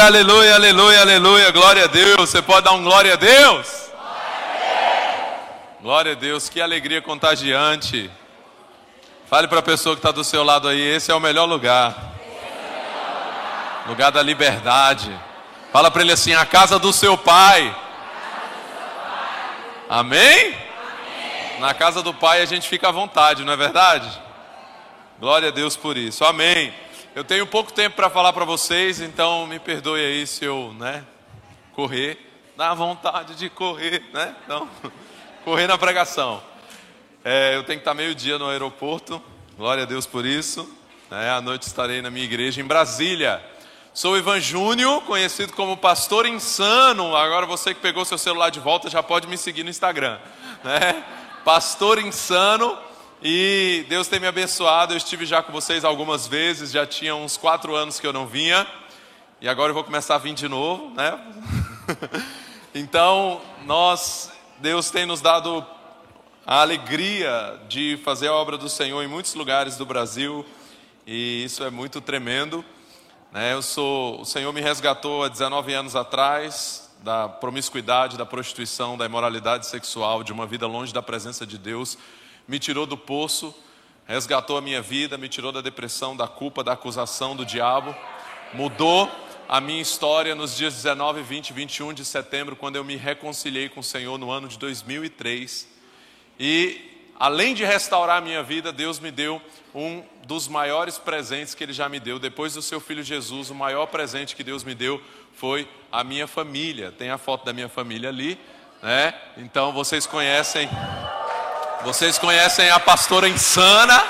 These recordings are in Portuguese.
Aleluia, aleluia, aleluia, aleluia. Glória a Deus. Você pode dar um glória a Deus? Glória a Deus, que alegria contagiante. Fale para a pessoa que está do seu lado aí, esse é o melhor lugar. Lugar da liberdade. Fala para ele assim, a casa do seu pai. Amém? Na casa do pai a gente fica à vontade, não é verdade? Glória a Deus por isso. Amém. Eu tenho pouco tempo para falar para vocês, então me perdoe aí se eu, né, correr. Dá vontade de correr, né? Então, correr na pregação. É, eu tenho que estar meio dia no aeroporto. Glória a Deus por isso. É, à noite estarei na minha igreja em Brasília. Sou Ivan Júnior, conhecido como Pastor Insano. Agora você que pegou seu celular de volta já pode me seguir no Instagram. Né? Pastor Insano. E Deus tem me abençoado. Eu estive já com vocês algumas vezes, já tinha uns quatro anos que eu não vinha. E agora eu vou começar a vir de novo, né? então, nós, Deus tem nos dado a alegria de fazer a obra do Senhor em muitos lugares do Brasil. E isso é muito tremendo. Né? Eu sou, o Senhor me resgatou há 19 anos atrás da promiscuidade, da prostituição, da imoralidade sexual, de uma vida longe da presença de Deus me tirou do poço, resgatou a minha vida, me tirou da depressão, da culpa, da acusação do diabo, mudou a minha história nos dias 19, 20 e 21 de setembro, quando eu me reconciliei com o Senhor no ano de 2003. E além de restaurar a minha vida, Deus me deu um dos maiores presentes que Ele já me deu. Depois do seu filho Jesus, o maior presente que Deus me deu foi a minha família. Tem a foto da minha família ali, né? Então vocês conhecem vocês conhecem a pastora Insana?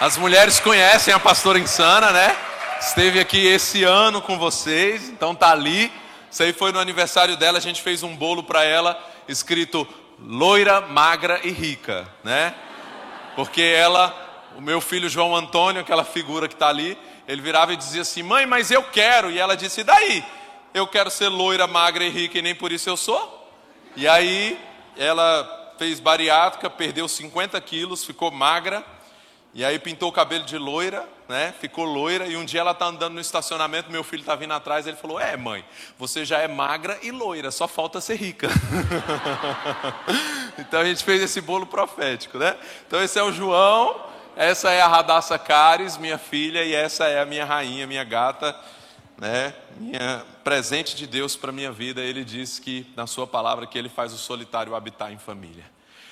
As mulheres conhecem a pastora Insana, né? Esteve aqui esse ano com vocês, então tá ali. Isso aí foi no aniversário dela, a gente fez um bolo para ela escrito loira, magra e rica, né? Porque ela, o meu filho João Antônio, aquela figura que está ali, ele virava e dizia assim: "Mãe, mas eu quero". E ela disse: "E daí? Eu quero ser loira, magra e rica e nem por isso eu sou". E aí ela fez bariátrica, perdeu 50 quilos, ficou magra, e aí pintou o cabelo de loira, né? Ficou loira, e um dia ela está andando no estacionamento, meu filho está vindo atrás, ele falou: É, mãe, você já é magra e loira, só falta ser rica. então a gente fez esse bolo profético, né? Então esse é o João, essa é a Radassa Cares, minha filha, e essa é a minha rainha, minha gata né, minha presente de Deus para minha vida, ele diz que na sua palavra que ele faz o solitário habitar em família.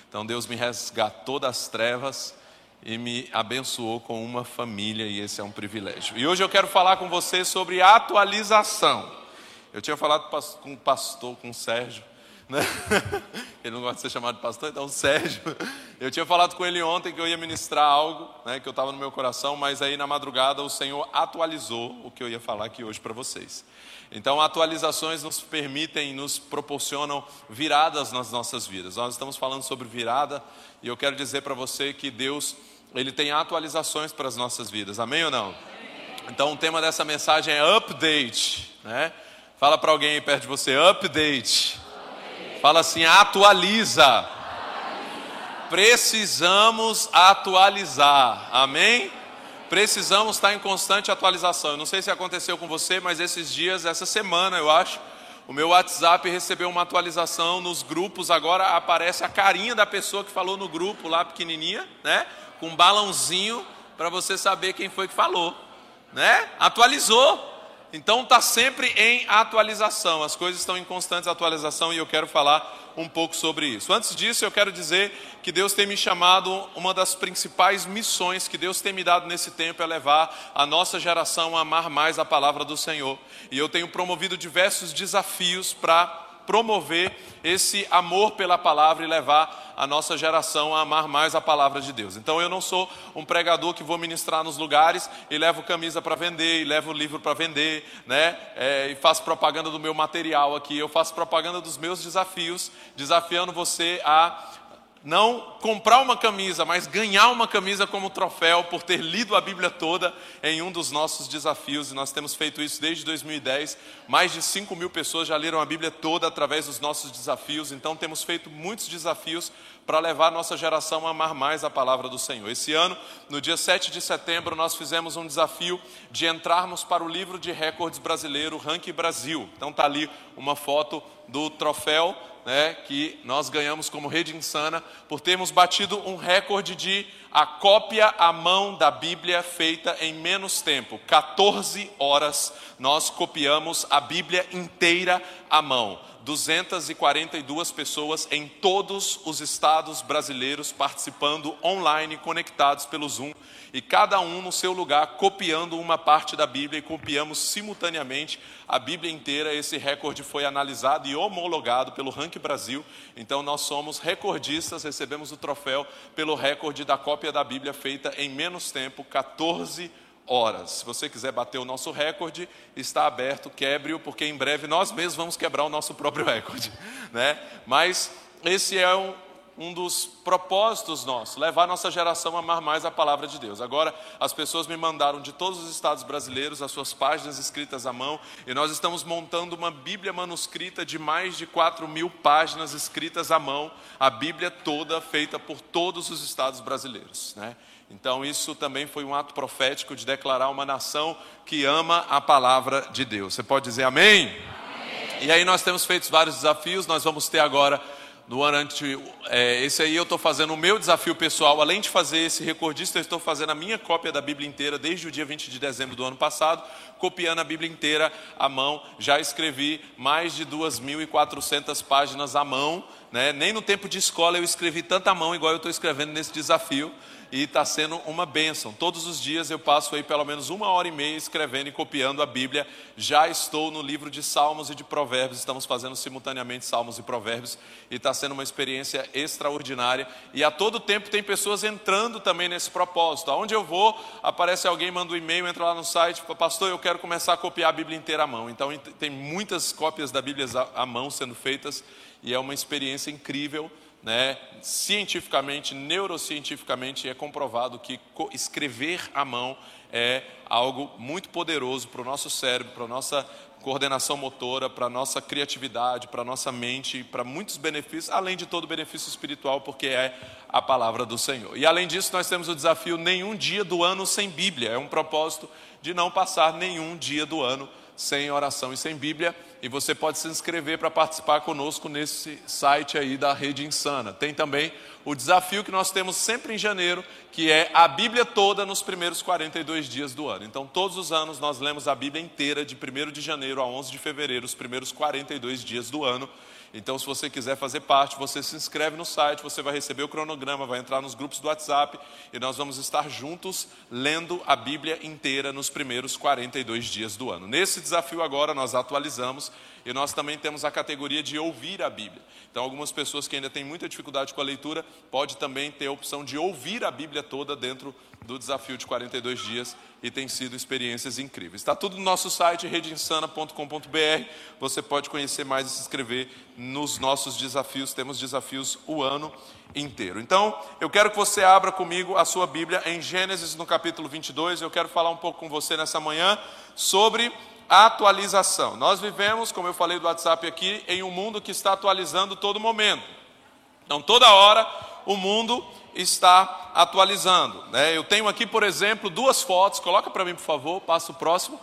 Então Deus me resgatou das trevas e me abençoou com uma família e esse é um privilégio. E hoje eu quero falar com você sobre atualização. Eu tinha falado com o pastor, com o Sérgio, né? Ele não gosta de ser chamado de pastor, então Sérgio. Eu tinha falado com ele ontem que eu ia ministrar algo, né, que eu estava no meu coração, mas aí na madrugada o Senhor atualizou o que eu ia falar aqui hoje para vocês. Então, atualizações nos permitem, nos proporcionam viradas nas nossas vidas. Nós estamos falando sobre virada e eu quero dizer para você que Deus, ele tem atualizações para as nossas vidas. Amém ou não? Então, o tema dessa mensagem é update, né? Fala para alguém aí perto de você, update. Fala assim, atualiza. Precisamos atualizar. Amém? Precisamos estar em constante atualização. Eu não sei se aconteceu com você, mas esses dias, essa semana, eu acho, o meu WhatsApp recebeu uma atualização nos grupos. Agora aparece a carinha da pessoa que falou no grupo lá pequenininha, né? Com um balãozinho para você saber quem foi que falou, né? Atualizou. Então está sempre em atualização, as coisas estão em constante atualização e eu quero falar um pouco sobre isso. Antes disso, eu quero dizer que Deus tem me chamado, uma das principais missões que Deus tem me dado nesse tempo é levar a nossa geração a amar mais a palavra do Senhor. E eu tenho promovido diversos desafios para promover esse amor pela palavra e levar a nossa geração a amar mais a palavra de Deus. Então eu não sou um pregador que vou ministrar nos lugares e levo camisa para vender, e levo livro para vender, né? É, e faço propaganda do meu material aqui. Eu faço propaganda dos meus desafios, desafiando você a não comprar uma camisa, mas ganhar uma camisa como troféu por ter lido a Bíblia toda em um dos nossos desafios. E nós temos feito isso desde 2010. Mais de 5 mil pessoas já leram a Bíblia toda através dos nossos desafios. Então temos feito muitos desafios para levar a nossa geração a amar mais a palavra do Senhor. Esse ano, no dia 7 de setembro, nós fizemos um desafio de entrarmos para o livro de recordes brasileiro, Ranking Brasil. Então está ali uma foto do troféu né, que nós ganhamos como Rede Insana por termos batido um recorde de a cópia à mão da Bíblia feita em menos tempo. 14 horas nós copiamos a Bíblia inteira à mão. 242 pessoas em todos os estados brasileiros participando online, conectados pelo Zoom, e cada um no seu lugar copiando uma parte da Bíblia e copiamos simultaneamente a Bíblia inteira. Esse recorde foi analisado e homologado pelo Rank Brasil. Então nós somos recordistas, recebemos o troféu pelo recorde da cópia da Bíblia feita em menos tempo, 14 horas. Se você quiser bater o nosso recorde, está aberto, quebre-o, porque em breve nós mesmos vamos quebrar o nosso próprio recorde, né? Mas esse é um, um dos propósitos nossos, levar nossa geração a amar mais a palavra de Deus. Agora, as pessoas me mandaram de todos os estados brasileiros as suas páginas escritas à mão, e nós estamos montando uma Bíblia manuscrita de mais de 4 mil páginas escritas à mão, a Bíblia toda feita por todos os estados brasileiros. Né? Então, isso também foi um ato profético de declarar uma nação que ama a palavra de Deus. Você pode dizer amém? amém. E aí, nós temos feito vários desafios, nós vamos ter agora no ano antes, é, esse aí eu estou fazendo o meu desafio pessoal, além de fazer esse recordista, eu estou fazendo a minha cópia da Bíblia inteira desde o dia 20 de dezembro do ano passado, copiando a Bíblia inteira à mão. Já escrevi mais de 2.400 páginas à mão, né? nem no tempo de escola eu escrevi tanta mão igual eu estou escrevendo nesse desafio e está sendo uma bênção. Todos os dias eu passo aí pelo menos uma hora e meia escrevendo e copiando a Bíblia. Já estou no livro de Salmos e de Provérbios, estamos fazendo simultaneamente Salmos e Provérbios e está sendo uma experiência extraordinária. E a todo tempo tem pessoas entrando também nesse propósito. Aonde eu vou, aparece alguém, manda um e-mail, entra lá no site, pastor, eu quero começar a copiar a Bíblia inteira à mão. Então tem muitas cópias da Bíblia à mão sendo feitas e é uma experiência incrível né, cientificamente, neurocientificamente, é comprovado que escrever à mão é algo muito poderoso para o nosso cérebro, para a nossa coordenação motora, para a nossa criatividade, para a nossa mente, para muitos benefícios, além de todo benefício espiritual, porque é a palavra do Senhor. E além disso, nós temos o desafio nenhum dia do ano sem Bíblia. É um propósito de não passar nenhum dia do ano sem oração e sem Bíblia. E você pode se inscrever para participar conosco nesse site aí da Rede Insana. Tem também o desafio que nós temos sempre em janeiro, que é a Bíblia toda nos primeiros 42 dias do ano. Então, todos os anos nós lemos a Bíblia inteira de 1 de janeiro a 11 de fevereiro, os primeiros 42 dias do ano. Então, se você quiser fazer parte, você se inscreve no site, você vai receber o cronograma, vai entrar nos grupos do WhatsApp e nós vamos estar juntos lendo a Bíblia inteira nos primeiros 42 dias do ano. Nesse desafio agora nós atualizamos e nós também temos a categoria de ouvir a Bíblia. Então, algumas pessoas que ainda têm muita dificuldade com a leitura, pode também ter a opção de ouvir a Bíblia toda dentro do desafio de 42 dias e tem sido experiências incríveis. Está tudo no nosso site, redeinsana.com.br. Você pode conhecer mais e se inscrever nos nossos desafios. Temos desafios o ano inteiro. Então, eu quero que você abra comigo a sua Bíblia em Gênesis, no capítulo 22. Eu quero falar um pouco com você nessa manhã sobre atualização. Nós vivemos, como eu falei do WhatsApp aqui, em um mundo que está atualizando todo momento. Então, toda hora o mundo está atualizando. Né? Eu tenho aqui, por exemplo, duas fotos, coloca para mim, por favor, passa o próximo.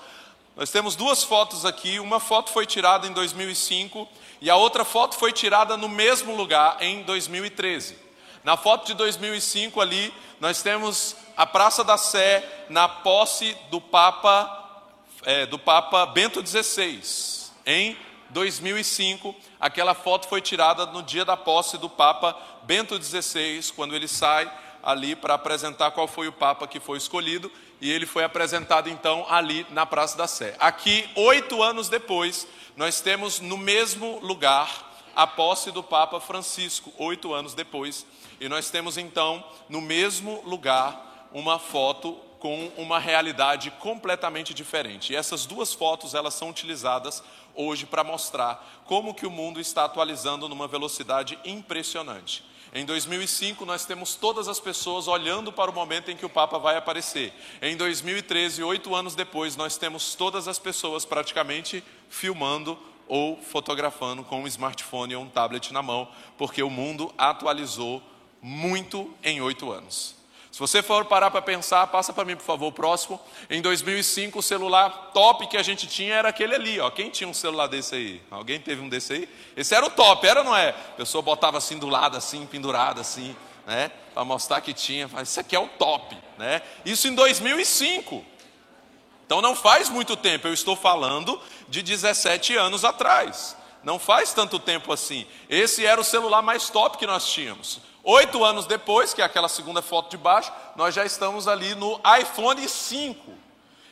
Nós temos duas fotos aqui, uma foto foi tirada em 2005 e a outra foto foi tirada no mesmo lugar em 2013. Na foto de 2005 ali, nós temos a Praça da Sé na posse do Papa, é, do Papa Bento XVI, em 2005. Aquela foto foi tirada no dia da posse do Papa Bento XVI, quando ele sai ali para apresentar qual foi o Papa que foi escolhido, e ele foi apresentado então ali na Praça da Sé. Aqui, oito anos depois, nós temos no mesmo lugar a posse do Papa Francisco, oito anos depois, e nós temos então no mesmo lugar uma foto com uma realidade completamente diferente. E essas duas fotos elas são utilizadas hoje para mostrar como que o mundo está atualizando numa velocidade impressionante. Em 2005, nós temos todas as pessoas olhando para o momento em que o Papa vai aparecer. Em 2013, oito anos depois, nós temos todas as pessoas praticamente filmando ou fotografando com um smartphone ou um tablet na mão, porque o mundo atualizou muito em oito anos. Se você for parar para pensar, passa para mim, por favor, o próximo. Em 2005, o celular top que a gente tinha era aquele ali, ó. Quem tinha um celular desse aí? Alguém teve um desse aí? Esse era o top, era ou não é? A pessoa botava assim do lado, assim, pendurado assim, né? Para mostrar que tinha. Isso aqui é o top, né? Isso em 2005. Então não faz muito tempo, eu estou falando de 17 anos atrás. Não faz tanto tempo assim. Esse era o celular mais top que nós tínhamos. Oito anos depois, que é aquela segunda foto de baixo, nós já estamos ali no iPhone 5.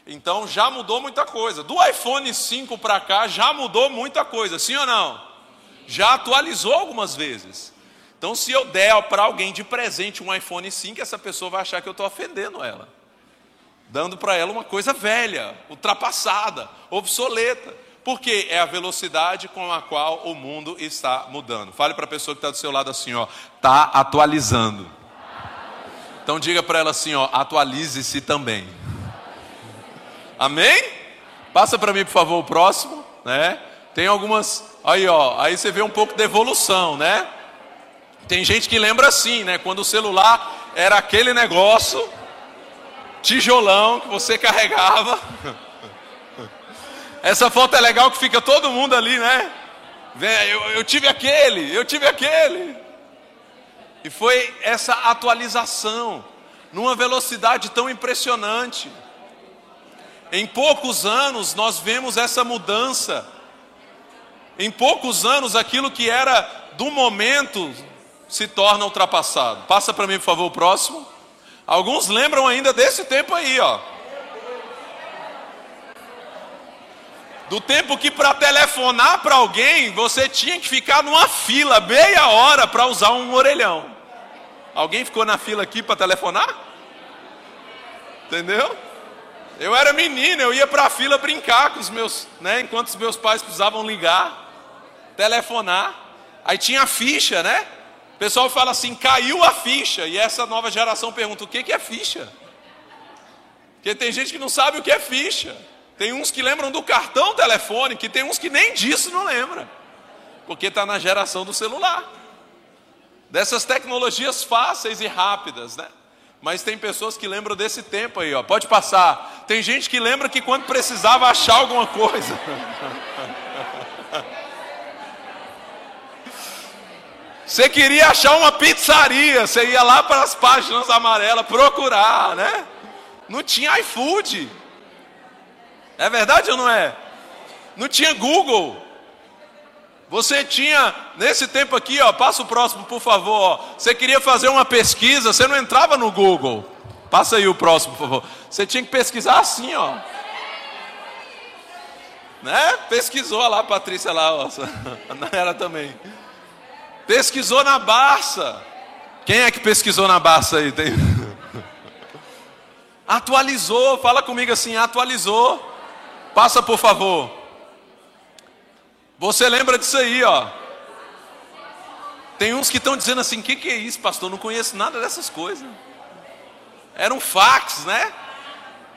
Então já mudou muita coisa. Do iPhone 5 para cá já mudou muita coisa, sim ou não? Já atualizou algumas vezes. Então, se eu der para alguém de presente um iPhone 5, essa pessoa vai achar que eu estou ofendendo ela dando para ela uma coisa velha, ultrapassada, obsoleta. Porque é a velocidade com a qual o mundo está mudando. Fale para a pessoa que está do seu lado assim, ó, está atualizando. Então diga para ela assim, ó, atualize-se também. Amém? Passa para mim, por favor, o próximo, né? Tem algumas, aí ó, aí você vê um pouco de evolução, né? Tem gente que lembra assim, né? Quando o celular era aquele negócio, tijolão que você carregava. Essa foto é legal que fica todo mundo ali, né? Eu, eu tive aquele, eu tive aquele. E foi essa atualização, numa velocidade tão impressionante. Em poucos anos nós vemos essa mudança. Em poucos anos aquilo que era do momento se torna ultrapassado. Passa para mim, por favor, o próximo. Alguns lembram ainda desse tempo aí, ó. Do tempo que para telefonar para alguém você tinha que ficar numa fila meia hora para usar um orelhão. Alguém ficou na fila aqui para telefonar? Entendeu? Eu era menino, eu ia para a fila brincar com os meus, né, enquanto os meus pais precisavam ligar, telefonar. Aí tinha a ficha, né? O pessoal fala assim, caiu a ficha. E essa nova geração pergunta, o que é ficha? Porque tem gente que não sabe o que é ficha. Tem uns que lembram do cartão telefônico, e tem uns que nem disso não lembra. Porque está na geração do celular. Dessas tecnologias fáceis e rápidas, né? Mas tem pessoas que lembram desse tempo aí, ó. Pode passar. Tem gente que lembra que quando precisava achar alguma coisa. Você queria achar uma pizzaria, você ia lá para as páginas amarelas procurar, né? Não tinha iFood. É verdade ou não é? Não tinha Google. Você tinha, nesse tempo aqui, ó, passa o próximo, por favor. Ó, você queria fazer uma pesquisa, você não entrava no Google. Passa aí o próximo, por favor. Você tinha que pesquisar assim, ó. Né? Pesquisou lá, Patrícia lá, ó. Era também. Pesquisou na Barça. Quem é que pesquisou na Barça aí? Tem... Atualizou, fala comigo assim, atualizou. Passa por favor. Você lembra disso aí, ó. Tem uns que estão dizendo assim: o que, que é isso, pastor? Não conheço nada dessas coisas. Era um fax, né?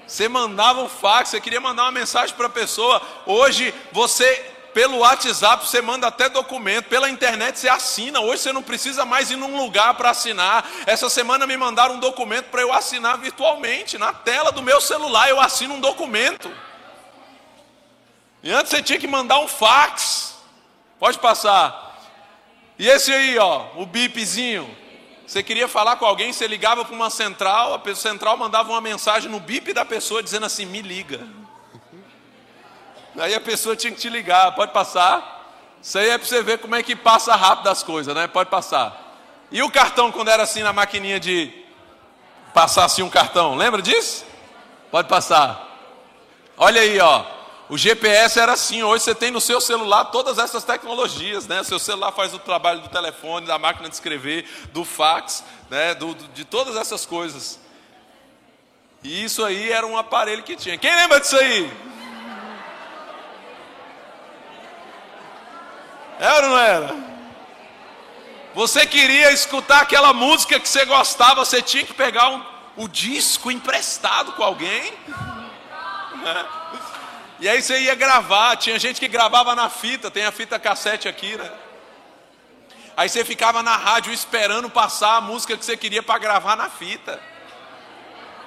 Você mandava um fax, você queria mandar uma mensagem para a pessoa. Hoje você pelo WhatsApp você manda até documento, pela internet você assina. Hoje você não precisa mais ir num lugar para assinar. Essa semana me mandaram um documento para eu assinar virtualmente, na tela do meu celular eu assino um documento. E antes você tinha que mandar um fax. Pode passar. E esse aí, ó, o bipzinho. Você queria falar com alguém, você ligava para uma central, a central mandava uma mensagem no bip da pessoa dizendo assim: "Me liga". Aí a pessoa tinha que te ligar, pode passar. Isso aí é para você ver como é que passa rápido as coisas, né? Pode passar. E o cartão quando era assim na maquininha de passar assim um cartão, lembra disso? Pode passar. Olha aí, ó. O GPS era assim, hoje você tem no seu celular todas essas tecnologias, né? Seu celular faz o trabalho do telefone, da máquina de escrever, do fax, né? Do, de todas essas coisas. E isso aí era um aparelho que tinha. Quem lembra disso aí? Era ou não era? Você queria escutar aquela música que você gostava, você tinha que pegar um, o disco emprestado com alguém. E aí você ia gravar, tinha gente que gravava na fita, tem a fita cassete aqui, né? Aí você ficava na rádio esperando passar a música que você queria para gravar na fita.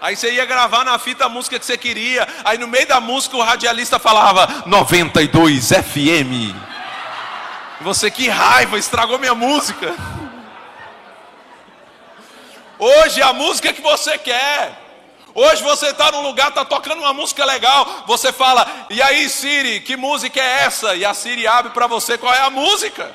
Aí você ia gravar na fita a música que você queria. Aí no meio da música o radialista falava 92 FM. Você que raiva, estragou minha música. Hoje a música que você quer. Hoje você está num lugar, está tocando uma música legal. Você fala, e aí Siri, que música é essa? E a Siri abre para você qual é a música.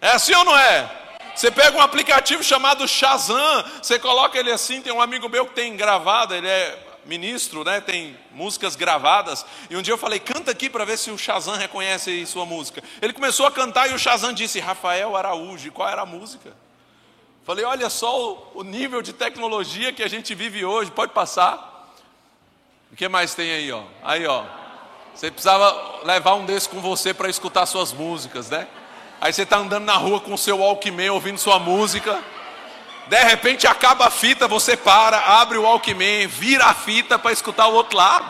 É assim ou não é? Você pega um aplicativo chamado Shazam, você coloca ele assim. Tem um amigo meu que tem gravado, ele é ministro, né? Tem músicas gravadas. E um dia eu falei, canta aqui para ver se o Shazam reconhece sua música. Ele começou a cantar e o Shazam disse, Rafael Araújo. Qual era a música? Falei, olha só o, nível de tecnologia que a gente vive hoje. Pode passar. O que mais tem aí, ó? Aí, ó. Você precisava levar um desses com você para escutar suas músicas, né? Aí você está andando na rua com o seu Walkman ouvindo sua música. De repente acaba a fita, você para, abre o Walkman, vira a fita para escutar o outro lado.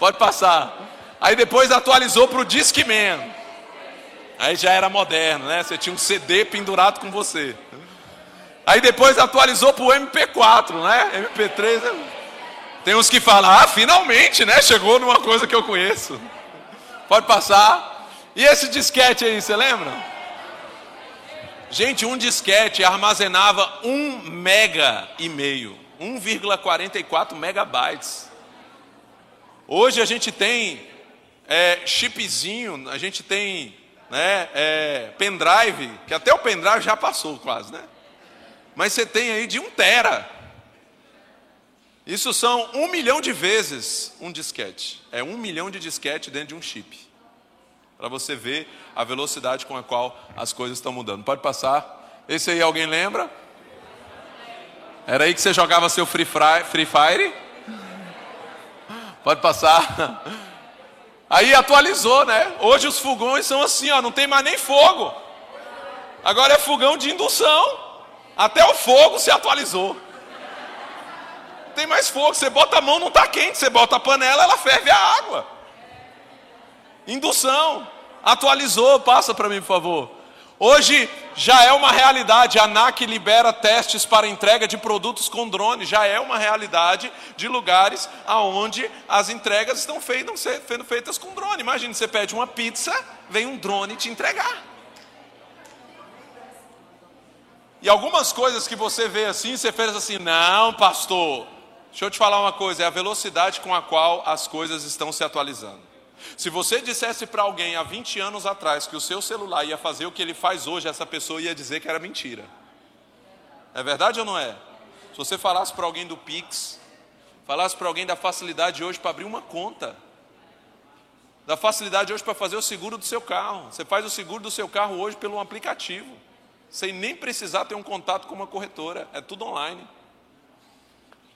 Pode passar. Aí depois atualizou para o Discman. Aí já era moderno, né? Você tinha um CD pendurado com você. Aí depois atualizou para o MP4, né? MP3. Né? Tem uns que falam, ah, finalmente, né? Chegou numa coisa que eu conheço. Pode passar. E esse disquete aí, você lembra? Gente, um disquete armazenava um mega e meio, 1,44 megabytes. Hoje a gente tem é, chipzinho, a gente tem né, é, pendrive, que até o pendrive já passou quase, né? Mas você tem aí de um tera. Isso são um milhão de vezes um disquete. É um milhão de disquete dentro de um chip para você ver a velocidade com a qual as coisas estão mudando. Pode passar. Esse aí alguém lembra? Era aí que você jogava seu Free Fire? Pode passar. Aí atualizou, né? Hoje os fogões são assim, ó, não tem mais nem fogo. Agora é fogão de indução. Até o fogo se atualizou. Tem mais fogo, você bota a mão, não está quente, você bota a panela, ela ferve a água. Indução. Atualizou, passa para mim, por favor. Hoje já é uma realidade, a ANAC libera testes para entrega de produtos com drone, já é uma realidade de lugares aonde as entregas estão sendo feitas com drone. Imagina, você pede uma pizza, vem um drone te entregar. E algumas coisas que você vê assim, você fez assim, não, pastor. Deixa eu te falar uma coisa, é a velocidade com a qual as coisas estão se atualizando. Se você dissesse para alguém há 20 anos atrás que o seu celular ia fazer o que ele faz hoje, essa pessoa ia dizer que era mentira. É verdade ou não é? Se você falasse para alguém do Pix, falasse para alguém da facilidade hoje para abrir uma conta, da facilidade hoje para fazer o seguro do seu carro. Você faz o seguro do seu carro hoje pelo aplicativo, sem nem precisar ter um contato com uma corretora, é tudo online.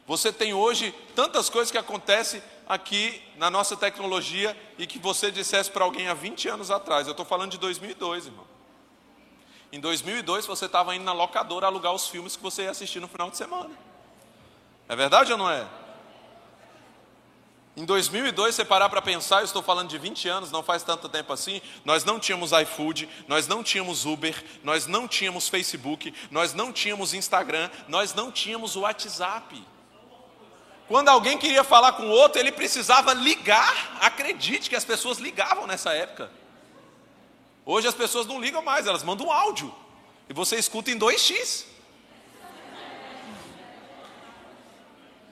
Você tem hoje tantas coisas que acontecem aqui na nossa tecnologia e que você dissesse para alguém há 20 anos atrás. Eu estou falando de 2002, irmão. Em 2002 você estava indo na locadora alugar os filmes que você ia assistir no final de semana. É verdade ou não é? Em 2002, você parar para pensar, eu estou falando de 20 anos, não faz tanto tempo assim, nós não tínhamos iFood, nós não tínhamos Uber, nós não tínhamos Facebook, nós não tínhamos Instagram, nós não tínhamos o WhatsApp. Quando alguém queria falar com o outro, ele precisava ligar. Acredite que as pessoas ligavam nessa época. Hoje as pessoas não ligam mais, elas mandam um áudio. E você escuta em 2x.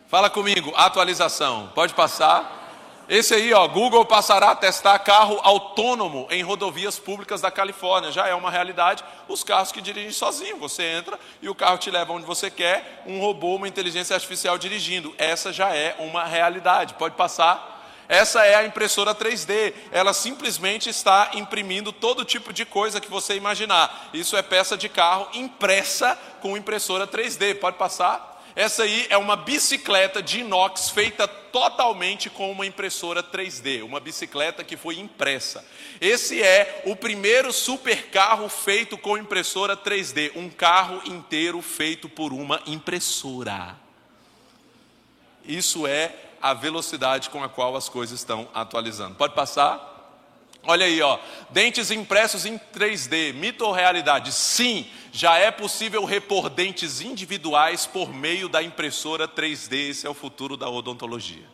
Fala comigo, atualização. Pode passar. Esse aí, ó, Google passará a testar carro autônomo em rodovias públicas da Califórnia. Já é uma realidade. Os carros que dirigem sozinho. Você entra e o carro te leva onde você quer. Um robô, uma inteligência artificial dirigindo. Essa já é uma realidade. Pode passar. Essa é a impressora 3D. Ela simplesmente está imprimindo todo tipo de coisa que você imaginar. Isso é peça de carro impressa com impressora 3D. Pode passar. Essa aí é uma bicicleta de inox feita totalmente com uma impressora 3D, uma bicicleta que foi impressa. Esse é o primeiro supercarro feito com impressora 3D, um carro inteiro feito por uma impressora. Isso é a velocidade com a qual as coisas estão atualizando. Pode passar? Olha aí, ó, dentes impressos em 3D, mito ou realidade? Sim, já é possível repor dentes individuais por meio da impressora 3D. Esse é o futuro da odontologia.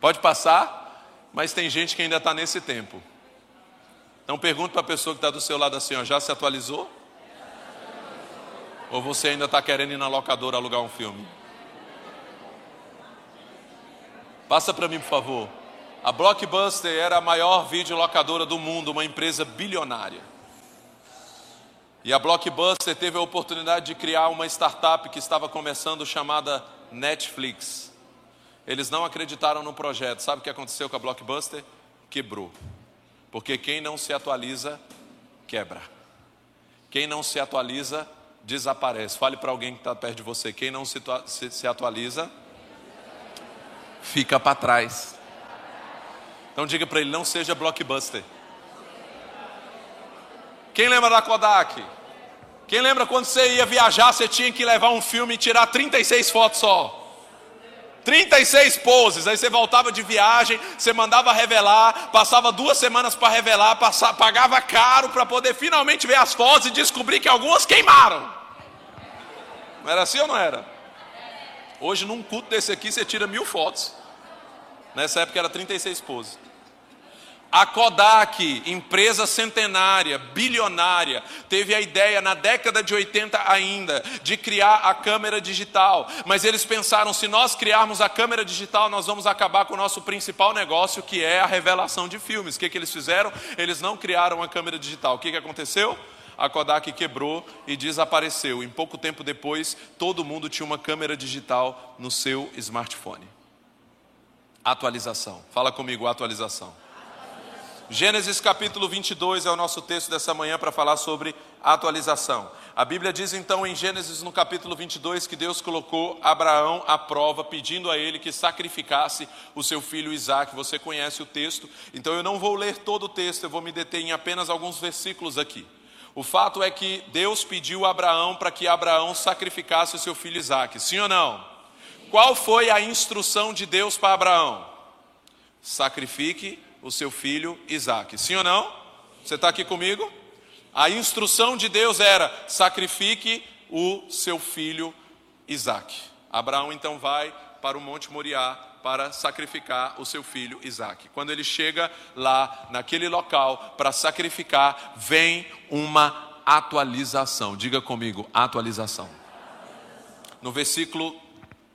Pode passar, mas tem gente que ainda está nesse tempo. Então pergunte para a pessoa que está do seu lado assim: ó, já se atualizou? Ou você ainda está querendo ir na locadora alugar um filme? Passa para mim, por favor. A Blockbuster era a maior videolocadora do mundo, uma empresa bilionária. E a Blockbuster teve a oportunidade de criar uma startup que estava começando chamada Netflix. Eles não acreditaram no projeto. Sabe o que aconteceu com a Blockbuster? Quebrou. Porque quem não se atualiza, quebra. Quem não se atualiza, desaparece. Fale para alguém que está perto de você. Quem não se, se, se atualiza, fica para trás. Então diga para ele: não seja blockbuster. Quem lembra da Kodak? Quem lembra quando você ia viajar, você tinha que levar um filme e tirar 36 fotos só? 36 poses, aí você voltava de viagem, você mandava revelar, passava duas semanas para revelar, passava, pagava caro para poder finalmente ver as fotos e descobrir que algumas queimaram. Não era assim ou não era? Hoje, num culto desse aqui, você tira mil fotos. Nessa época era 36 poses. A Kodak, empresa centenária, bilionária, teve a ideia na década de 80 ainda de criar a câmera digital, mas eles pensaram: se nós criarmos a câmera digital, nós vamos acabar com o nosso principal negócio, que é a revelação de filmes. O que, que eles fizeram? Eles não criaram a câmera digital. O que, que aconteceu? A Kodak quebrou e desapareceu. Em pouco tempo depois, todo mundo tinha uma câmera digital no seu smartphone. Atualização. Fala comigo, atualização. Gênesis capítulo 22 é o nosso texto dessa manhã para falar sobre atualização. A Bíblia diz então em Gênesis no capítulo 22 que Deus colocou Abraão à prova, pedindo a ele que sacrificasse o seu filho Isaac. Você conhece o texto, então eu não vou ler todo o texto, eu vou me deter em apenas alguns versículos aqui. O fato é que Deus pediu a Abraão para que Abraão sacrificasse o seu filho Isaac, sim ou não? Qual foi a instrução de Deus para Abraão? Sacrifique o seu filho Isaac. Sim ou não? Você está aqui comigo? A instrução de Deus era: sacrifique o seu filho Isaac. Abraão então vai para o Monte Moriá para sacrificar o seu filho Isaac. Quando ele chega lá, naquele local, para sacrificar, vem uma atualização. Diga comigo, atualização. No versículo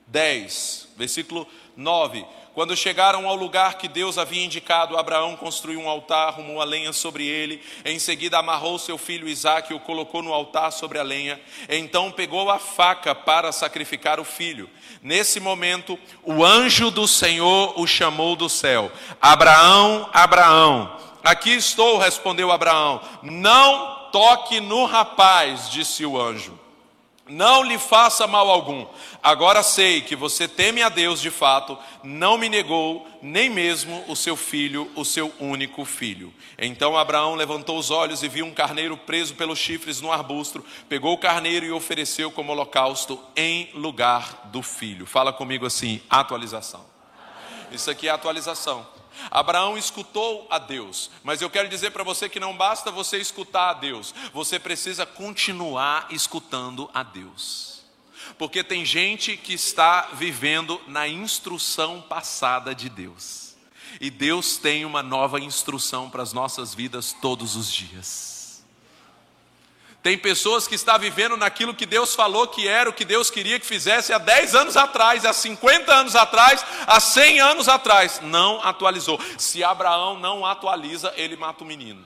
10, versículo 9 quando chegaram ao lugar que Deus havia indicado, Abraão construiu um altar, arrumou a lenha sobre ele. Em seguida, amarrou seu filho Isaque e o colocou no altar sobre a lenha. Então, pegou a faca para sacrificar o filho. Nesse momento, o anjo do Senhor o chamou do céu: Abraão, Abraão. Aqui estou, respondeu Abraão. Não toque no rapaz, disse o anjo. Não lhe faça mal algum. Agora sei que você teme a Deus de fato, não me negou nem mesmo o seu filho, o seu único filho. Então Abraão levantou os olhos e viu um carneiro preso pelos chifres no arbusto, pegou o carneiro e ofereceu como holocausto em lugar do filho. Fala comigo assim: atualização. Isso aqui é atualização. Abraão escutou a Deus, mas eu quero dizer para você que não basta você escutar a Deus, você precisa continuar escutando a Deus. Porque tem gente que está vivendo na instrução passada de Deus. E Deus tem uma nova instrução para as nossas vidas todos os dias. Tem pessoas que estão vivendo naquilo que Deus falou que era o que Deus queria que fizesse há 10 anos atrás, há 50 anos atrás, há 100 anos atrás. Não atualizou. Se Abraão não atualiza, ele mata o menino.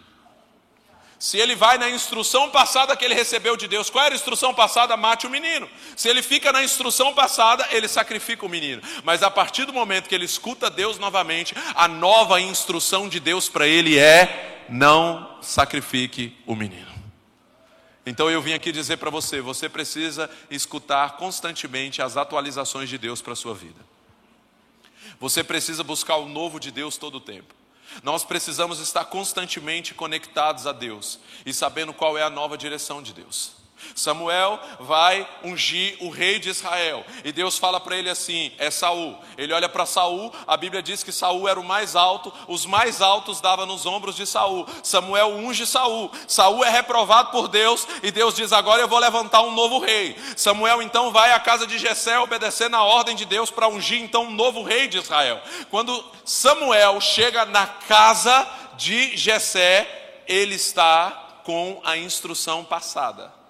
Se ele vai na instrução passada que ele recebeu de Deus, qual era a instrução passada? Mate o menino. Se ele fica na instrução passada, ele sacrifica o menino. Mas a partir do momento que ele escuta Deus novamente, a nova instrução de Deus para ele é: não sacrifique o menino. Então eu vim aqui dizer para você: você precisa escutar constantemente as atualizações de Deus para a sua vida. Você precisa buscar o novo de Deus todo o tempo. Nós precisamos estar constantemente conectados a Deus e sabendo qual é a nova direção de Deus. Samuel vai ungir o rei de Israel. E Deus fala para ele assim: é Saul. Ele olha para Saul, a Bíblia diz que Saul era o mais alto, os mais altos davam nos ombros de Saul. Samuel unge Saul. Saul é reprovado por Deus e Deus diz: "Agora eu vou levantar um novo rei". Samuel então vai à casa de Jessé obedecer na ordem de Deus para ungir então um novo rei de Israel. Quando Samuel chega na casa de Jessé, ele está com a instrução passada.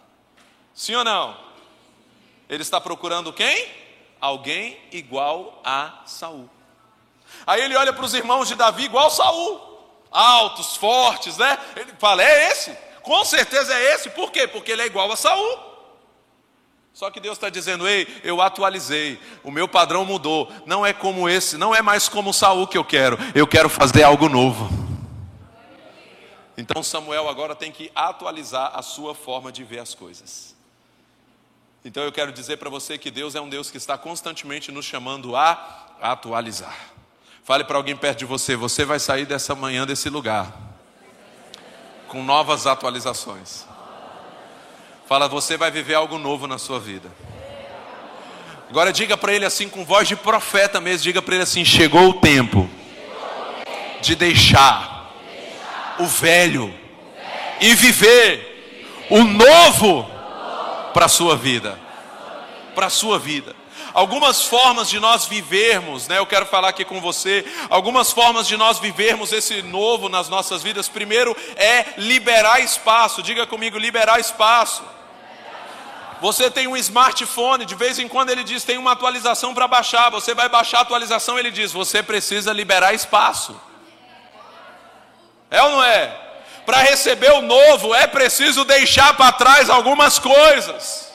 Sim ou não? Ele está procurando quem? Alguém igual a Saul. Aí ele olha para os irmãos de Davi igual Saul, altos, fortes, né? Ele fala: "É esse? Com certeza é esse. Por quê? Porque ele é igual a Saul." Só que Deus está dizendo: Ei, eu atualizei, o meu padrão mudou. Não é como esse, não é mais como Saul que eu quero. Eu quero fazer algo novo. Então Samuel agora tem que atualizar a sua forma de ver as coisas. Então eu quero dizer para você que Deus é um Deus que está constantemente nos chamando a atualizar. Fale para alguém perto de você, você vai sair dessa manhã desse lugar com novas atualizações. Fala, você vai viver algo novo na sua vida. Agora diga para ele assim com voz de profeta mesmo, diga para ele assim: chegou o tempo de deixar o velho e viver o novo para a sua vida. Para a sua vida. Algumas formas de nós vivermos, né? Eu quero falar aqui com você. Algumas formas de nós vivermos esse novo nas nossas vidas. Primeiro é liberar espaço. Diga comigo, liberar espaço. Você tem um smartphone, de vez em quando ele diz tem uma atualização para baixar. Você vai baixar a atualização, ele diz você precisa liberar espaço. É ou não é? Para receber o novo é preciso deixar para trás algumas coisas.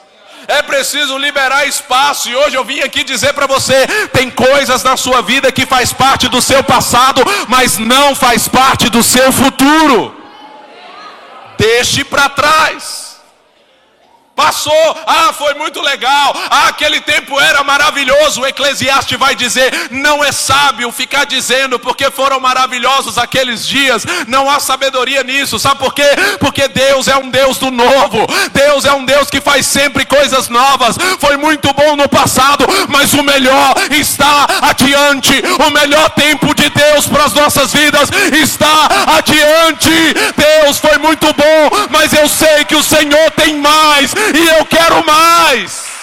É preciso liberar espaço. E hoje eu vim aqui dizer para você: tem coisas na sua vida que faz parte do seu passado, mas não faz parte do seu futuro. Deixe para trás. Passou, ah, foi muito legal, ah, aquele tempo era maravilhoso. O Eclesiastes vai dizer: não é sábio ficar dizendo porque foram maravilhosos aqueles dias, não há sabedoria nisso, sabe por quê? Porque Deus é um Deus do novo, Deus é um Deus que faz sempre coisas novas. Foi muito bom no passado, mas o melhor está adiante, o melhor tempo de Deus para as nossas vidas está adiante. Deus foi muito bom, mas eu sei que o Senhor tem mais e eu quero mais.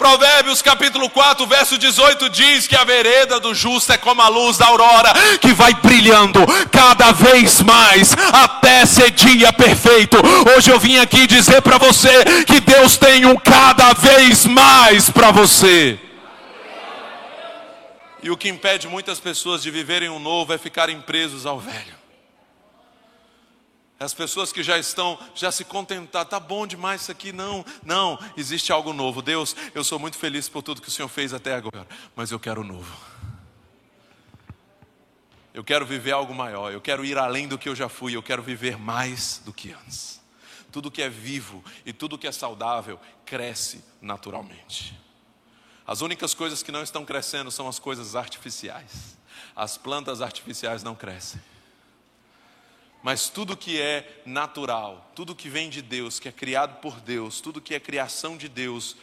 Provérbios capítulo 4, verso 18 diz que a vereda do justo é como a luz da aurora, que vai brilhando cada vez mais até ser dia perfeito. Hoje eu vim aqui dizer para você que Deus tem um cada vez mais para você. E o que impede muitas pessoas de viverem um novo é ficarem presos ao velho. As pessoas que já estão, já se contentar, tá bom demais isso aqui, não, não, existe algo novo. Deus, eu sou muito feliz por tudo que o Senhor fez até agora, mas eu quero o novo. Eu quero viver algo maior, eu quero ir além do que eu já fui, eu quero viver mais do que antes. Tudo que é vivo e tudo que é saudável cresce naturalmente. As únicas coisas que não estão crescendo são as coisas artificiais. As plantas artificiais não crescem. Mas tudo que é natural, tudo que vem de Deus, que é criado por Deus, tudo que é criação de Deus,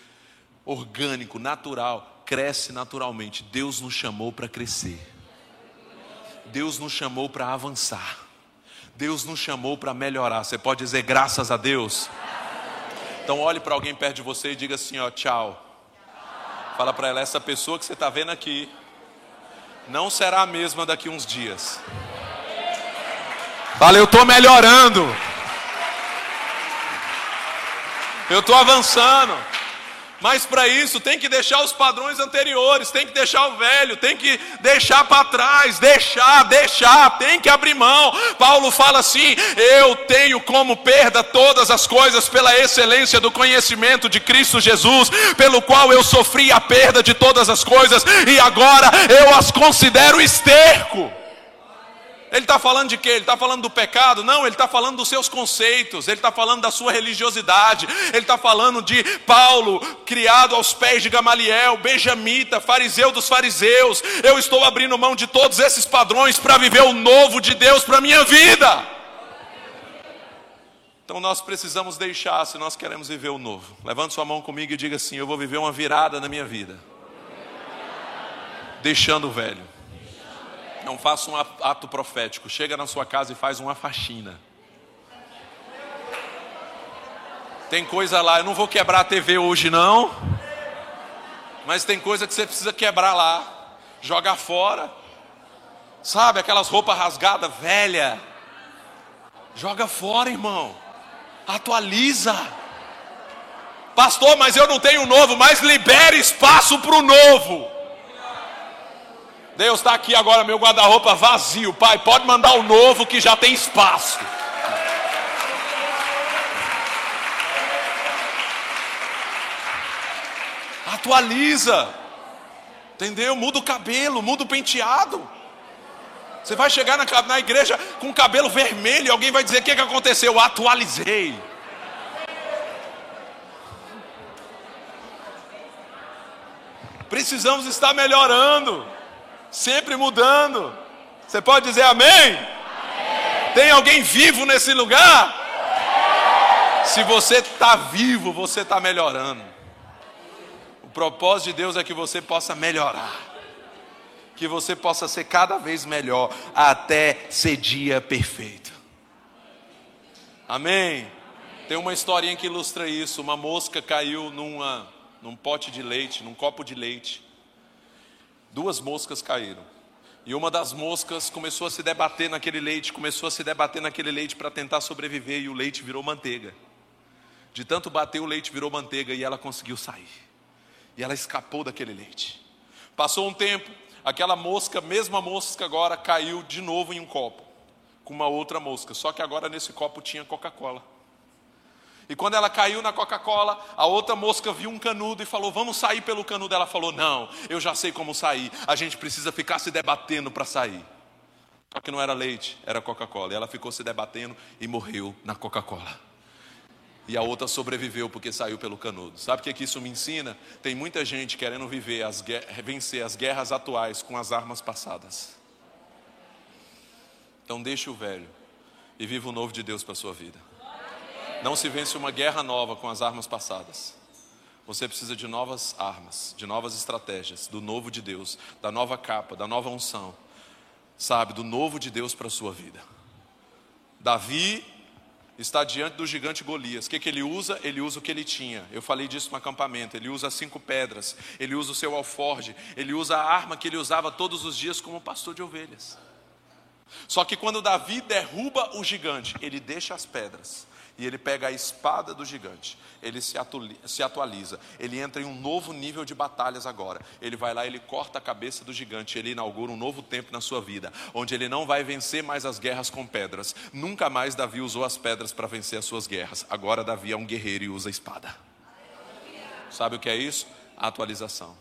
orgânico, natural, cresce naturalmente. Deus nos chamou para crescer. Deus nos chamou para avançar. Deus nos chamou para melhorar. Você pode dizer graças a Deus? Então olhe para alguém perto de você e diga assim, ó, tchau. Fala para ela, essa pessoa que você está vendo aqui não será a mesma daqui uns dias. Fala, eu estou melhorando. Eu estou avançando. Mas para isso tem que deixar os padrões anteriores, tem que deixar o velho, tem que deixar para trás, deixar, deixar, tem que abrir mão. Paulo fala assim: Eu tenho como perda todas as coisas pela excelência do conhecimento de Cristo Jesus, pelo qual eu sofri a perda de todas as coisas e agora eu as considero esterco. Ele está falando de quê? Ele está falando do pecado? Não, ele está falando dos seus conceitos, ele está falando da sua religiosidade, ele está falando de Paulo, criado aos pés de Gamaliel, benjamita, fariseu dos fariseus. Eu estou abrindo mão de todos esses padrões para viver o novo de Deus para a minha vida. Então nós precisamos deixar, se nós queremos viver o novo. Levante sua mão comigo e diga assim: Eu vou viver uma virada na minha vida, deixando o velho. Não faça um ato profético. Chega na sua casa e faz uma faxina. Tem coisa lá, eu não vou quebrar a TV hoje não. Mas tem coisa que você precisa quebrar lá. Jogar fora. Sabe, aquelas roupas rasgadas, velha. Joga fora, irmão. Atualiza. Pastor, mas eu não tenho novo, mas libere espaço para o novo. Deus está aqui agora, meu guarda-roupa vazio. Pai, pode mandar o novo que já tem espaço. Atualiza. Entendeu? Muda o cabelo, muda o penteado. Você vai chegar na, na igreja com o cabelo vermelho e alguém vai dizer: O que, que aconteceu? atualizei. Precisamos estar melhorando sempre mudando. Você pode dizer amém? amém. Tem alguém vivo nesse lugar? Se você está vivo, você está melhorando. O propósito de Deus é que você possa melhorar, que você possa ser cada vez melhor, até ser dia perfeito. Amém? Tem uma historinha que ilustra isso. Uma mosca caiu numa, num pote de leite, num copo de leite duas moscas caíram. E uma das moscas começou a se debater naquele leite, começou a se debater naquele leite para tentar sobreviver, e o leite virou manteiga. De tanto bater, o leite virou manteiga e ela conseguiu sair. E ela escapou daquele leite. Passou um tempo, aquela mosca, mesma mosca agora, caiu de novo em um copo, com uma outra mosca. Só que agora nesse copo tinha Coca-Cola. E quando ela caiu na Coca-Cola, a outra mosca viu um canudo e falou: Vamos sair pelo canudo. Ela falou: Não, eu já sei como sair. A gente precisa ficar se debatendo para sair. Só que não era leite, era Coca-Cola. E ela ficou se debatendo e morreu na Coca-Cola. E a outra sobreviveu porque saiu pelo canudo. Sabe o que, que isso me ensina? Tem muita gente querendo viver as, vencer as guerras atuais com as armas passadas. Então deixe o velho e viva o novo de Deus para a sua vida. Não se vence uma guerra nova com as armas passadas. Você precisa de novas armas, de novas estratégias, do novo de Deus, da nova capa, da nova unção, sabe, do novo de Deus para a sua vida. Davi está diante do gigante Golias. O que, que ele usa? Ele usa o que ele tinha. Eu falei disso no acampamento. Ele usa as cinco pedras, ele usa o seu alforge, ele usa a arma que ele usava todos os dias como pastor de ovelhas. Só que quando Davi derruba o gigante, ele deixa as pedras e ele pega a espada do gigante, ele se, se atualiza, ele entra em um novo nível de batalhas agora. Ele vai lá, ele corta a cabeça do gigante, ele inaugura um novo tempo na sua vida, onde ele não vai vencer mais as guerras com pedras. Nunca mais Davi usou as pedras para vencer as suas guerras. Agora Davi é um guerreiro e usa a espada. Sabe o que é isso? Atualização.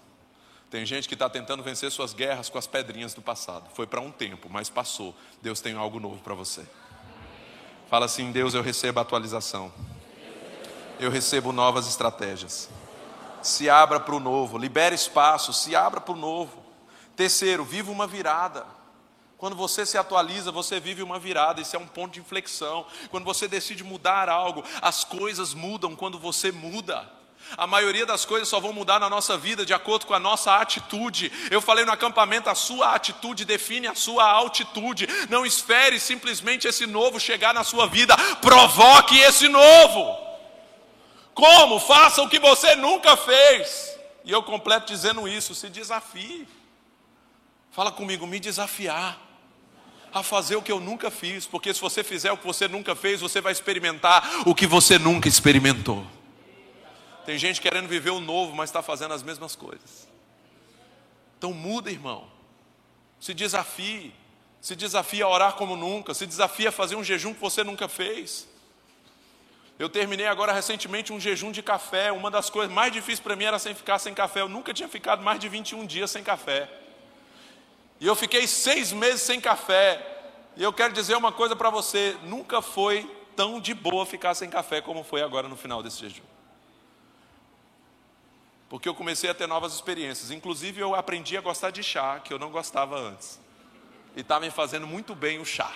Tem gente que está tentando vencer suas guerras com as pedrinhas do passado. Foi para um tempo, mas passou. Deus tem algo novo para você. Fala assim: Deus, eu recebo atualização. Eu recebo novas estratégias. Se abra para o novo, libere espaço, se abra para o novo. Terceiro, viva uma virada. Quando você se atualiza, você vive uma virada, isso é um ponto de inflexão. Quando você decide mudar algo, as coisas mudam quando você muda. A maioria das coisas só vão mudar na nossa vida de acordo com a nossa atitude. Eu falei no acampamento, a sua atitude define a sua altitude. Não espere simplesmente esse novo chegar na sua vida, provoque esse novo. Como? Faça o que você nunca fez. E eu completo dizendo isso: se desafie. Fala comigo, me desafiar a fazer o que eu nunca fiz, porque se você fizer o que você nunca fez, você vai experimentar o que você nunca experimentou. Tem gente querendo viver o novo, mas está fazendo as mesmas coisas. Então muda, irmão. Se desafie. Se desafie a orar como nunca. Se desafie a fazer um jejum que você nunca fez. Eu terminei agora recentemente um jejum de café. Uma das coisas mais difíceis para mim era sem ficar sem café. Eu nunca tinha ficado mais de 21 dias sem café. E eu fiquei seis meses sem café. E eu quero dizer uma coisa para você: nunca foi tão de boa ficar sem café como foi agora no final desse jejum. Porque eu comecei a ter novas experiências. Inclusive, eu aprendi a gostar de chá, que eu não gostava antes. E está me fazendo muito bem o chá.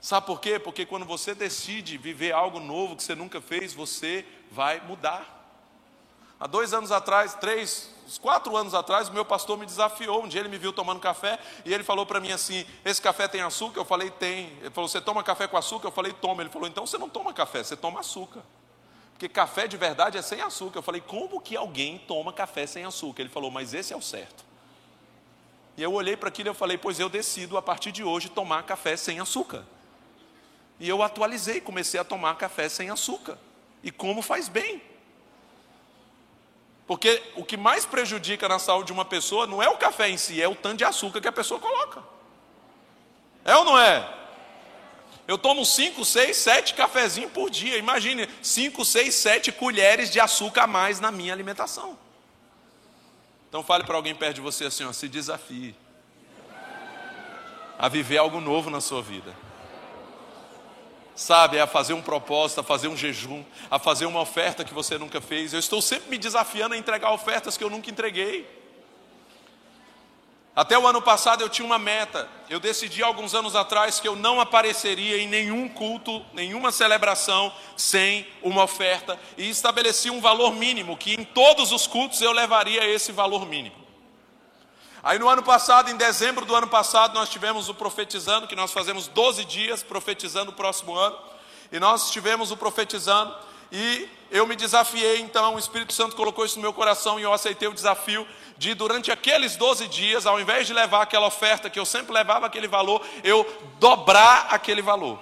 Sabe por quê? Porque quando você decide viver algo novo que você nunca fez, você vai mudar. Há dois anos atrás, três, quatro anos atrás, o meu pastor me desafiou. Um dia ele me viu tomando café e ele falou para mim assim: Esse café tem açúcar? Eu falei: Tem. Ele falou: Você toma café com açúcar? Eu falei: Toma. Ele falou: Então você não toma café, você toma açúcar. Porque café de verdade é sem açúcar. Eu falei: Como que alguém toma café sem açúcar? Ele falou: Mas esse é o certo. E eu olhei para aquilo e eu falei: Pois eu decido a partir de hoje tomar café sem açúcar. E eu atualizei, comecei a tomar café sem açúcar. E como faz bem. Porque o que mais prejudica na saúde de uma pessoa não é o café em si, é o tanto de açúcar que a pessoa coloca. É ou não é? Eu tomo 5, 6, 7 cafezinhos por dia. Imagine 5, 6, 7 colheres de açúcar a mais na minha alimentação. Então fale para alguém perto de você assim, ó, se desafie a viver algo novo na sua vida sabe, a fazer um propósito, a fazer um jejum, a fazer uma oferta que você nunca fez. Eu estou sempre me desafiando a entregar ofertas que eu nunca entreguei. Até o ano passado eu tinha uma meta. Eu decidi alguns anos atrás que eu não apareceria em nenhum culto, nenhuma celebração sem uma oferta e estabeleci um valor mínimo que em todos os cultos eu levaria esse valor mínimo. Aí no ano passado, em dezembro do ano passado, nós tivemos o profetizando, que nós fazemos 12 dias profetizando o próximo ano. E nós tivemos o profetizando e eu me desafiei, então o Espírito Santo colocou isso no meu coração e eu aceitei o desafio de durante aqueles 12 dias, ao invés de levar aquela oferta que eu sempre levava aquele valor, eu dobrar aquele valor.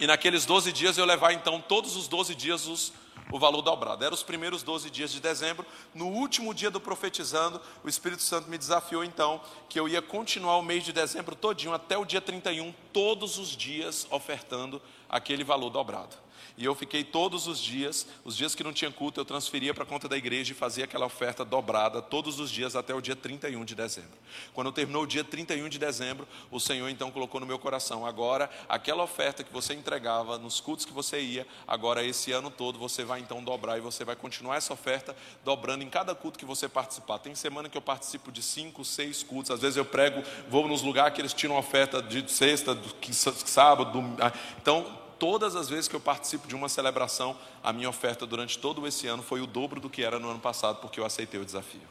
E naqueles 12 dias eu levar então todos os 12 dias os o valor dobrado. Eram os primeiros 12 dias de dezembro. No último dia do profetizando, o Espírito Santo me desafiou então que eu ia continuar o mês de dezembro todinho até o dia 31, todos os dias ofertando aquele valor dobrado. E eu fiquei todos os dias, os dias que não tinha culto, eu transferia para a conta da igreja e fazia aquela oferta dobrada todos os dias até o dia 31 de dezembro. Quando terminou o dia 31 de dezembro, o Senhor então colocou no meu coração: agora, aquela oferta que você entregava nos cultos que você ia, agora esse ano todo você vai então dobrar e você vai continuar essa oferta dobrando em cada culto que você participar. Tem semana que eu participo de cinco, seis cultos, às vezes eu prego, vou nos lugares que eles tiram oferta de sexta, de sábado, ah, então todas as vezes que eu participo de uma celebração, a minha oferta durante todo esse ano foi o dobro do que era no ano passado, porque eu aceitei o desafio.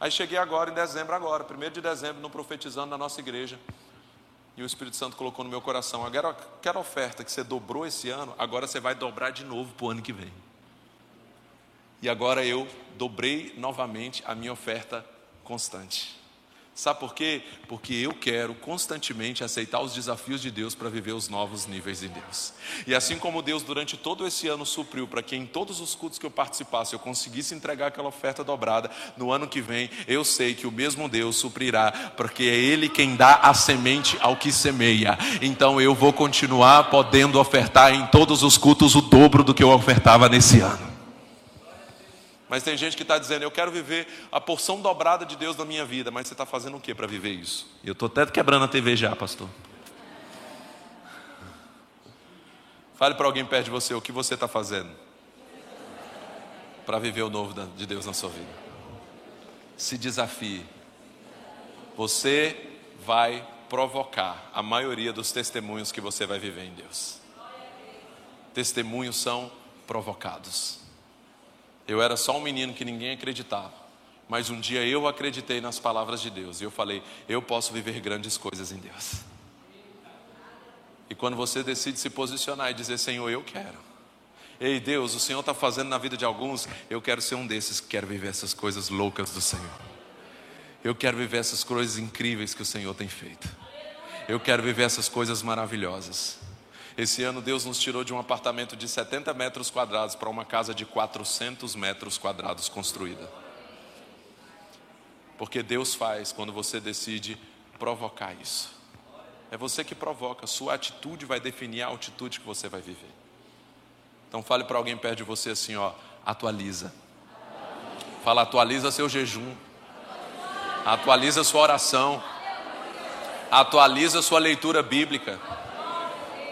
Aí cheguei agora, em dezembro, agora, primeiro de dezembro, no profetizando na nossa igreja. E o Espírito Santo colocou no meu coração: aquela oferta que você dobrou esse ano, agora você vai dobrar de novo para o ano que vem. E agora eu dobrei novamente a minha oferta constante. Sabe por quê? Porque eu quero constantemente aceitar os desafios de Deus para viver os novos níveis em Deus. E assim como Deus durante todo esse ano supriu para que em todos os cultos que eu participasse eu conseguisse entregar aquela oferta dobrada, no ano que vem eu sei que o mesmo Deus suprirá, porque é Ele quem dá a semente ao que semeia. Então eu vou continuar podendo ofertar em todos os cultos o dobro do que eu ofertava nesse ano. Mas tem gente que está dizendo, eu quero viver a porção dobrada de Deus na minha vida, mas você está fazendo o que para viver isso? Eu estou até quebrando a TV já, pastor. Fale para alguém perto de você o que você está fazendo para viver o novo de Deus na sua vida. Se desafie. Você vai provocar a maioria dos testemunhos que você vai viver em Deus. Testemunhos são provocados. Eu era só um menino que ninguém acreditava. Mas um dia eu acreditei nas palavras de Deus e eu falei: eu posso viver grandes coisas em Deus. E quando você decide se posicionar e dizer: Senhor, eu quero. Ei Deus, o Senhor está fazendo na vida de alguns, eu quero ser um desses que quero viver essas coisas loucas do Senhor. Eu quero viver essas coisas incríveis que o Senhor tem feito. Eu quero viver essas coisas maravilhosas. Esse ano Deus nos tirou de um apartamento de 70 metros quadrados para uma casa de 400 metros quadrados construída. Porque Deus faz quando você decide provocar isso. É você que provoca, sua atitude vai definir a altitude que você vai viver. Então fale para alguém perto de você assim, ó, atualiza. Fala, atualiza seu jejum. Atualiza sua oração. Atualiza sua leitura bíblica.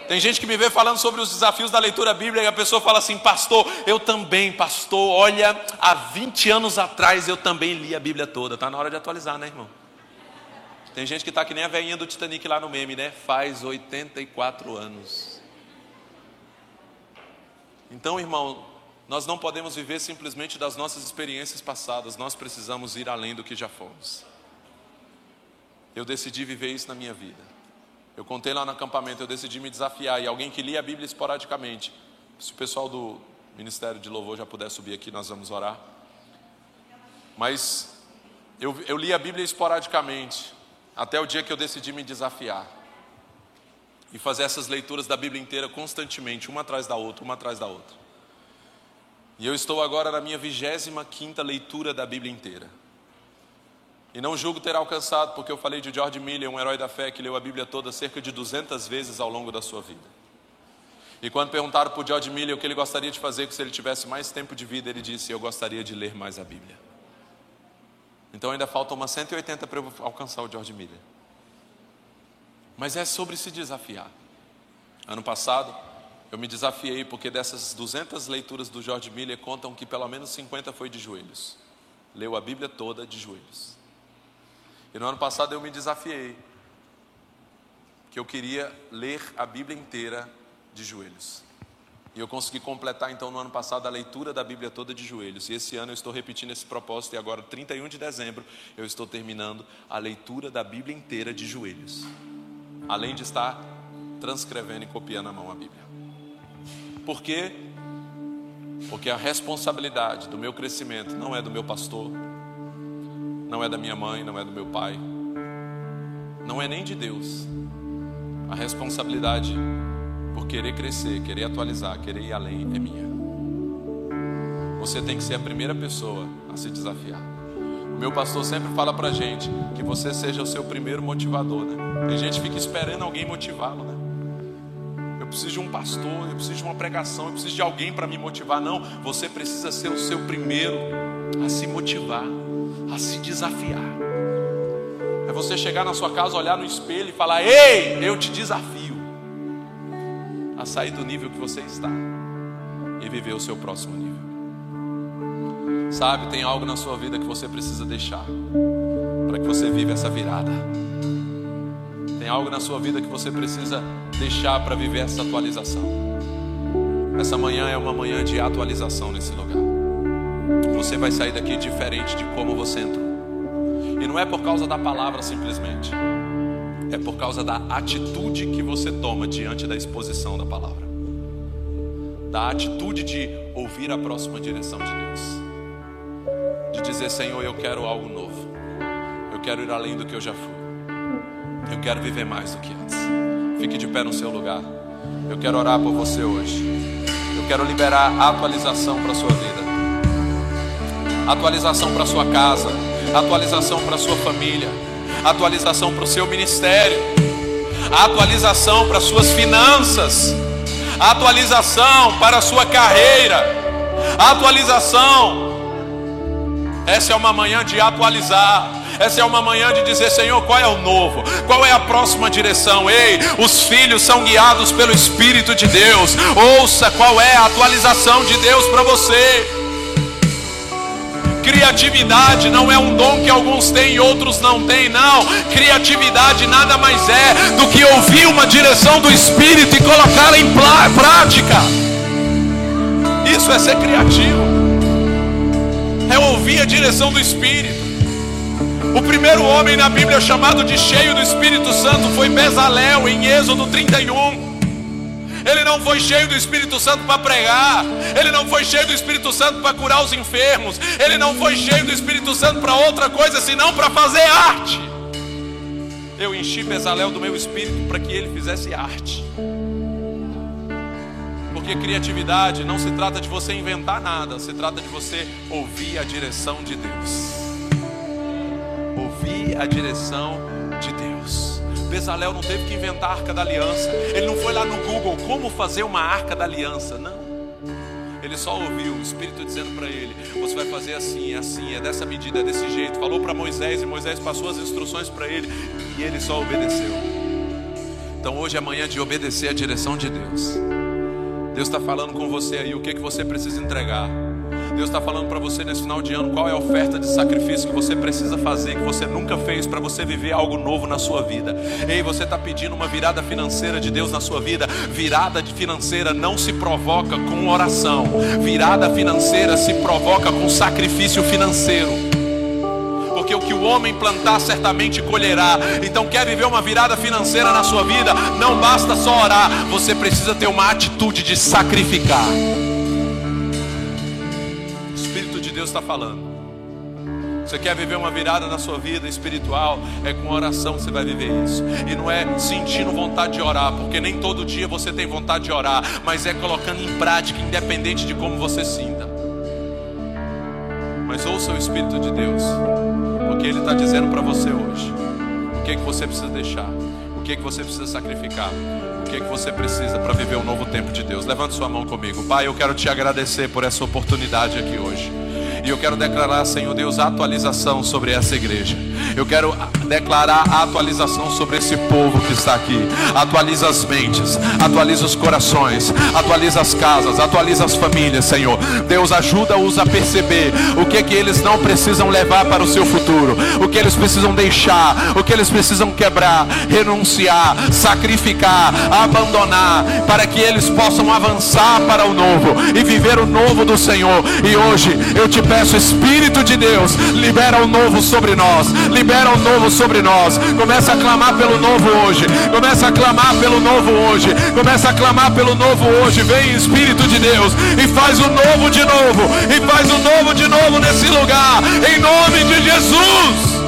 Tem gente que me vê falando sobre os desafios da leitura bíblica e a pessoa fala assim, pastor, eu também, pastor, olha, há 20 anos atrás eu também li a Bíblia toda. Está na hora de atualizar, né, irmão? Tem gente que está que nem a velhinha do Titanic lá no meme, né? Faz 84 anos. Então, irmão, nós não podemos viver simplesmente das nossas experiências passadas, nós precisamos ir além do que já fomos. Eu decidi viver isso na minha vida. Eu contei lá no acampamento, eu decidi me desafiar. E alguém que lia a Bíblia esporadicamente, se o pessoal do Ministério de Louvor já puder subir aqui, nós vamos orar. Mas eu, eu li a Bíblia esporadicamente, até o dia que eu decidi me desafiar. E fazer essas leituras da Bíblia inteira constantemente, uma atrás da outra, uma atrás da outra. E eu estou agora na minha vigésima quinta leitura da Bíblia inteira. E não julgo ter alcançado, porque eu falei de George Miller, um herói da fé que leu a Bíblia toda cerca de 200 vezes ao longo da sua vida. E quando perguntaram para o George Miller o que ele gostaria de fazer se ele tivesse mais tempo de vida, ele disse: Eu gostaria de ler mais a Bíblia. Então ainda faltam umas 180 para eu alcançar o George Miller. Mas é sobre se desafiar. Ano passado, eu me desafiei porque dessas 200 leituras do George Miller contam que pelo menos 50 foi de joelhos. Leu a Bíblia toda de joelhos. E no ano passado eu me desafiei, que eu queria ler a Bíblia inteira de joelhos. E eu consegui completar então no ano passado a leitura da Bíblia toda de joelhos. E esse ano eu estou repetindo esse propósito e agora 31 de dezembro eu estou terminando a leitura da Bíblia inteira de joelhos. Além de estar transcrevendo e copiando a mão a Bíblia. Por quê? Porque a responsabilidade do meu crescimento não é do meu pastor, não é da minha mãe, não é do meu pai, não é nem de Deus. A responsabilidade por querer crescer, querer atualizar, querer ir além é minha. Você tem que ser a primeira pessoa a se desafiar. O meu pastor sempre fala pra gente que você seja o seu primeiro motivador, né? Tem gente que fica esperando alguém motivá-lo, né? Eu preciso de um pastor, eu preciso de uma pregação, eu preciso de alguém para me motivar. Não, você precisa ser o seu primeiro a se motivar a se desafiar. É você chegar na sua casa, olhar no espelho e falar: Ei, eu te desafio a sair do nível que você está e viver o seu próximo nível. Sabe, tem algo na sua vida que você precisa deixar para que você viva essa virada. Tem algo na sua vida que você precisa deixar para viver essa atualização. Essa manhã é uma manhã de atualização nesse lugar você vai sair daqui diferente de como você entrou. E não é por causa da palavra simplesmente, é por causa da atitude que você toma diante da exposição da palavra, da atitude de ouvir a próxima direção de Deus, de dizer: Senhor, eu quero algo novo, eu quero ir além do que eu já fui, eu quero viver mais do que antes. Fique de pé no seu lugar. Eu quero orar por você hoje. Eu quero liberar atualização para a sua vida atualização para sua casa, atualização para sua família, atualização para o seu ministério, atualização para suas finanças, atualização para a sua carreira, atualização. Essa é uma manhã de atualizar. Essa é uma manhã de dizer, Senhor, qual é o novo? Qual é a próxima direção? Ei, os filhos são guiados pelo Espírito de Deus. Ouça qual é a atualização de Deus para você. Criatividade não é um dom que alguns têm e outros não têm, não. Criatividade nada mais é do que ouvir uma direção do Espírito e colocá-la em prática. Isso é ser criativo, é ouvir a direção do Espírito. O primeiro homem na Bíblia chamado de cheio do Espírito Santo foi Bezalel, em Êxodo 31. Ele não foi cheio do Espírito Santo para pregar. Ele não foi cheio do Espírito Santo para curar os enfermos. Ele não foi cheio do Espírito Santo para outra coisa senão para fazer arte. Eu enchi Bezalel do meu espírito para que ele fizesse arte. Porque criatividade não se trata de você inventar nada, se trata de você ouvir a direção de Deus. Ouvir a direção de Deus. Bezalel não teve que inventar a arca da aliança. Ele não foi lá no Google como fazer uma arca da aliança, não. Ele só ouviu o Espírito dizendo para ele: Você vai fazer assim, assim, é dessa medida, é desse jeito. Falou para Moisés e Moisés passou as instruções para ele e ele só obedeceu. Então hoje é manhã de obedecer a direção de Deus. Deus está falando com você aí o que, que você precisa entregar. Deus está falando para você nesse final de ano qual é a oferta de sacrifício que você precisa fazer, que você nunca fez para você viver algo novo na sua vida. Ei, você está pedindo uma virada financeira de Deus na sua vida. Virada financeira não se provoca com oração, virada financeira se provoca com sacrifício financeiro porque o que o homem plantar certamente colherá. Então, quer viver uma virada financeira na sua vida? Não basta só orar, você precisa ter uma atitude de sacrificar. Deus está falando. Você quer viver uma virada na sua vida espiritual? É com oração que você vai viver isso. E não é sentindo vontade de orar, porque nem todo dia você tem vontade de orar, mas é colocando em prática, independente de como você sinta. Mas ouça o Espírito de Deus, porque Ele está dizendo para você hoje: o que é que você precisa deixar, o que é que você precisa sacrificar, o que é que você precisa para viver um novo tempo de Deus. Levante sua mão comigo, Pai. Eu quero te agradecer por essa oportunidade aqui hoje. E eu quero declarar, Senhor Deus, atualização sobre essa igreja. Eu quero declarar a atualização sobre esse povo que está aqui. Atualiza as mentes, atualiza os corações, atualiza as casas, atualiza as famílias, Senhor. Deus ajuda-os a perceber o que que eles não precisam levar para o seu futuro, o que eles precisam deixar, o que eles precisam quebrar, renunciar, sacrificar, abandonar, para que eles possam avançar para o novo e viver o novo do Senhor. E hoje eu te peço, Espírito de Deus, libera o novo sobre nós, libera o novo sobre nós. Começa a clamar pelo novo hoje, começa a clamar pelo novo hoje, começa a clamar pelo novo hoje. Vem, Espírito de Deus, e faz o novo de novo, e faz o novo de novo nesse lugar, em nome de Jesus.